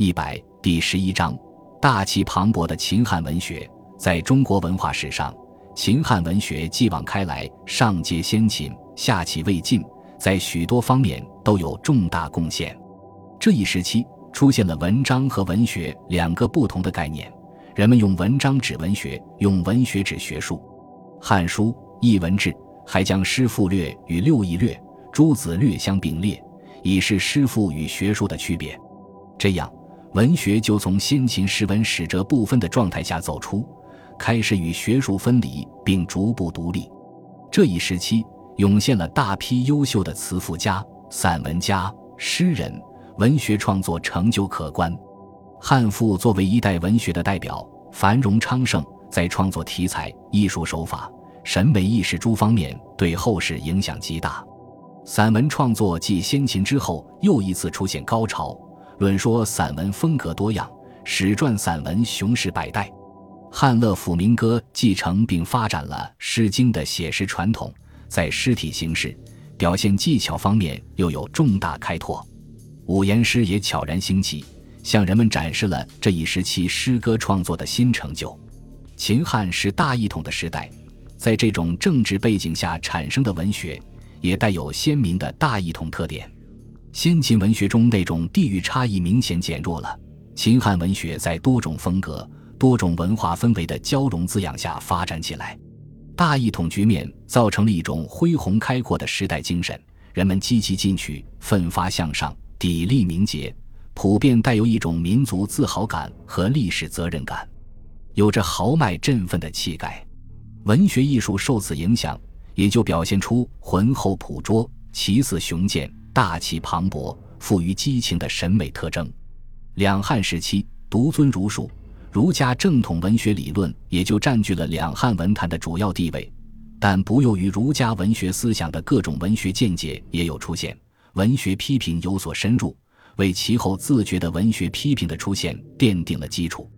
一百第十一章，大气磅礴的秦汉文学，在中国文化史上，秦汉文学继往开来，上接先秦，下启魏晋，在许多方面都有重大贡献。这一时期出现了文章和文学两个不同的概念，人们用文章指文学，用文学指学术。《汉书·艺文志》还将诗赋略与六艺略、诸子略相并列，以示诗赋与学术的区别。这样，文学就从先秦诗文史哲不分的状态下走出，开始与学术分离，并逐步独立。这一时期涌现了大批优秀的词赋家、散文家、诗人，文学创作成就可观。汉赋作为一代文学的代表，繁荣昌盛。在创作题材、艺术手法、审美意识诸方面，对后世影响极大。散文创作继先秦之后，又一次出现高潮。论说散文风格多样，史传散文雄视百代。汉乐府民歌继承并发展了《诗经》的写实传统，在诗体形式、表现技巧方面又有重大开拓。五言诗也悄然兴起，向人们展示了这一时期诗歌创作的新成就。秦汉是大一统的时代，在这种政治背景下产生的文学，也带有鲜明的大一统特点。先秦文学中那种地域差异明显减弱了，秦汉文学在多种风格、多种文化氛围的交融滋养下发展起来。大一统局面造成了一种恢宏开阔的时代精神，人们积极进取、奋发向上、砥砺明节，普遍带有一种民族自豪感和历史责任感。有着豪迈振奋的气概，文学艺术受此影响，也就表现出浑厚朴拙、奇思雄健、大气磅礴、富于激情的审美特征。两汉时期，独尊儒术，儒家正统文学理论也就占据了两汉文坛的主要地位。但不囿于儒家文学思想的各种文学见解也有出现，文学批评有所深入，为其后自觉的文学批评的出现奠定了基础。